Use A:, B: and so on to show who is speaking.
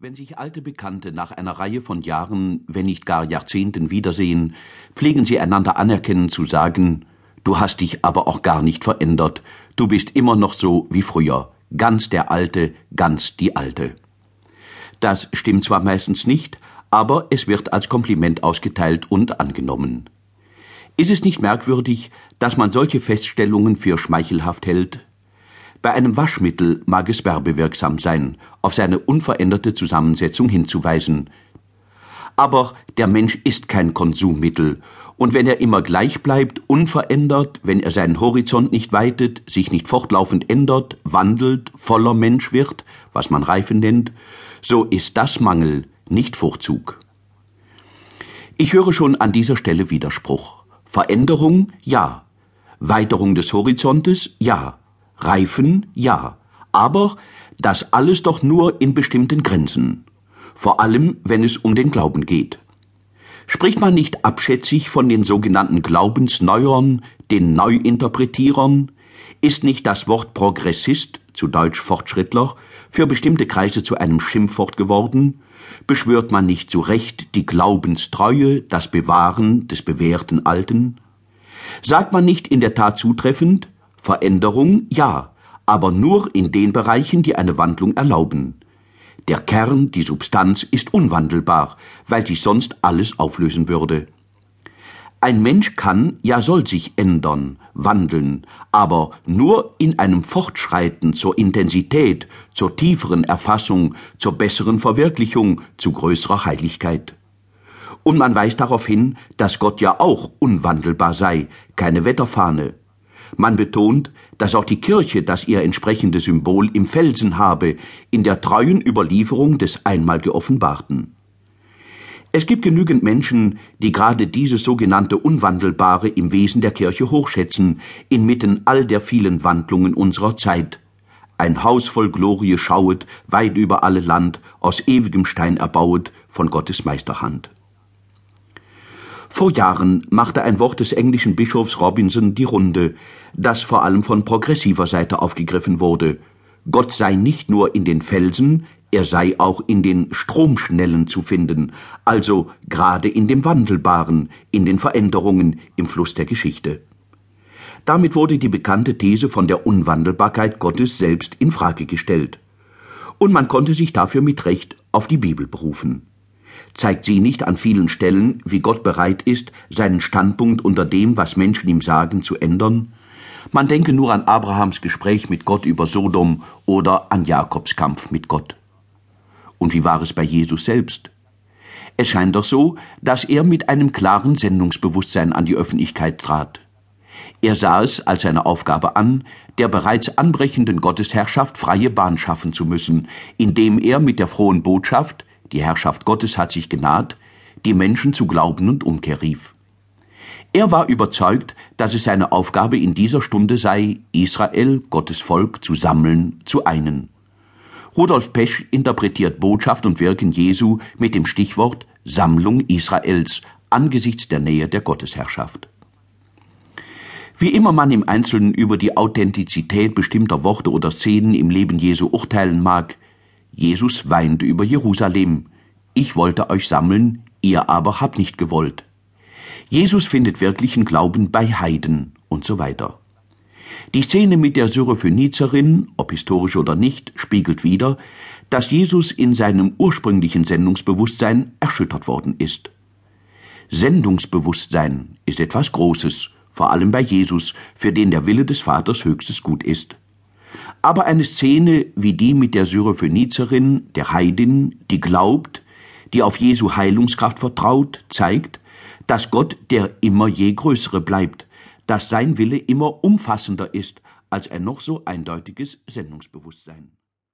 A: Wenn sich alte Bekannte nach einer Reihe von Jahren, wenn nicht gar Jahrzehnten wiedersehen, pflegen sie einander anerkennen zu sagen, du hast dich aber auch gar nicht verändert, du bist immer noch so wie früher, ganz der Alte, ganz die Alte. Das stimmt zwar meistens nicht, aber es wird als Kompliment ausgeteilt und angenommen. Ist es nicht merkwürdig, dass man solche Feststellungen für schmeichelhaft hält? Bei einem Waschmittel mag es werbewirksam sein, auf seine unveränderte Zusammensetzung hinzuweisen. Aber der Mensch ist kein Konsummittel, und wenn er immer gleich bleibt, unverändert, wenn er seinen Horizont nicht weitet, sich nicht fortlaufend ändert, wandelt, voller Mensch wird, was man Reife nennt, so ist das Mangel, nicht Vorzug. Ich höre schon an dieser Stelle Widerspruch. Veränderung, ja. Weiterung des Horizontes, ja. Reifen, ja. Aber das alles doch nur in bestimmten Grenzen. Vor allem, wenn es um den Glauben geht. Spricht man nicht abschätzig von den sogenannten Glaubensneuern, den Neuinterpretierern? Ist nicht das Wort Progressist, zu Deutsch Fortschrittler, für bestimmte Kreise zu einem Schimpfwort geworden? Beschwört man nicht zu Recht die Glaubenstreue, das Bewahren des bewährten Alten? Sagt man nicht in der Tat zutreffend, Veränderung ja, aber nur in den Bereichen, die eine Wandlung erlauben. Der Kern, die Substanz ist unwandelbar, weil sich sonst alles auflösen würde. Ein Mensch kann, ja soll sich ändern, wandeln, aber nur in einem Fortschreiten zur Intensität, zur tieferen Erfassung, zur besseren Verwirklichung, zu größerer Heiligkeit. Und man weist darauf hin, dass Gott ja auch unwandelbar sei, keine Wetterfahne, man betont, dass auch die Kirche das ihr entsprechende Symbol im Felsen habe, in der treuen Überlieferung des einmal geoffenbarten. Es gibt genügend Menschen, die gerade dieses sogenannte Unwandelbare im Wesen der Kirche hochschätzen, inmitten all der vielen Wandlungen unserer Zeit. Ein Haus voll Glorie schauet, weit über alle Land, aus ewigem Stein erbauet, von Gottes Meisterhand. Vor Jahren machte ein Wort des englischen Bischofs Robinson die Runde, das vor allem von progressiver Seite aufgegriffen wurde. Gott sei nicht nur in den Felsen, er sei auch in den Stromschnellen zu finden, also gerade in dem Wandelbaren, in den Veränderungen im Fluss der Geschichte. Damit wurde die bekannte These von der Unwandelbarkeit Gottes selbst in Frage gestellt. Und man konnte sich dafür mit Recht auf die Bibel berufen. Zeigt sie nicht an vielen Stellen, wie Gott bereit ist, seinen Standpunkt unter dem, was Menschen ihm sagen, zu ändern? Man denke nur an Abrahams Gespräch mit Gott über Sodom oder an Jakobs Kampf mit Gott. Und wie war es bei Jesus selbst? Es scheint doch so, dass er mit einem klaren Sendungsbewusstsein an die Öffentlichkeit trat. Er sah es als seine Aufgabe an, der bereits anbrechenden Gottesherrschaft freie Bahn schaffen zu müssen, indem er mit der frohen Botschaft, die Herrschaft Gottes hat sich genaht, die Menschen zu Glauben und Umkehr rief. Er war überzeugt, dass es seine Aufgabe in dieser Stunde sei, Israel, Gottes Volk, zu sammeln, zu einen. Rudolf Pesch interpretiert Botschaft und Wirken Jesu mit dem Stichwort Sammlung Israels angesichts der Nähe der Gottesherrschaft. Wie immer man im Einzelnen über die Authentizität bestimmter Worte oder Szenen im Leben Jesu urteilen mag, Jesus weinte über Jerusalem. Ich wollte euch sammeln, ihr aber habt nicht gewollt. Jesus findet wirklichen Glauben bei Heiden und so weiter. Die Szene mit der Syrophönizerin, ob historisch oder nicht, spiegelt wider, dass Jesus in seinem ursprünglichen Sendungsbewusstsein erschüttert worden ist. Sendungsbewusstsein ist etwas Großes, vor allem bei Jesus, für den der Wille des Vaters höchstes Gut ist. Aber eine Szene wie die mit der Syrophönizerin, der Heidin, die glaubt, die auf Jesu Heilungskraft vertraut, zeigt, dass Gott der immer je Größere bleibt, dass sein Wille immer umfassender ist als ein noch so eindeutiges Sendungsbewusstsein.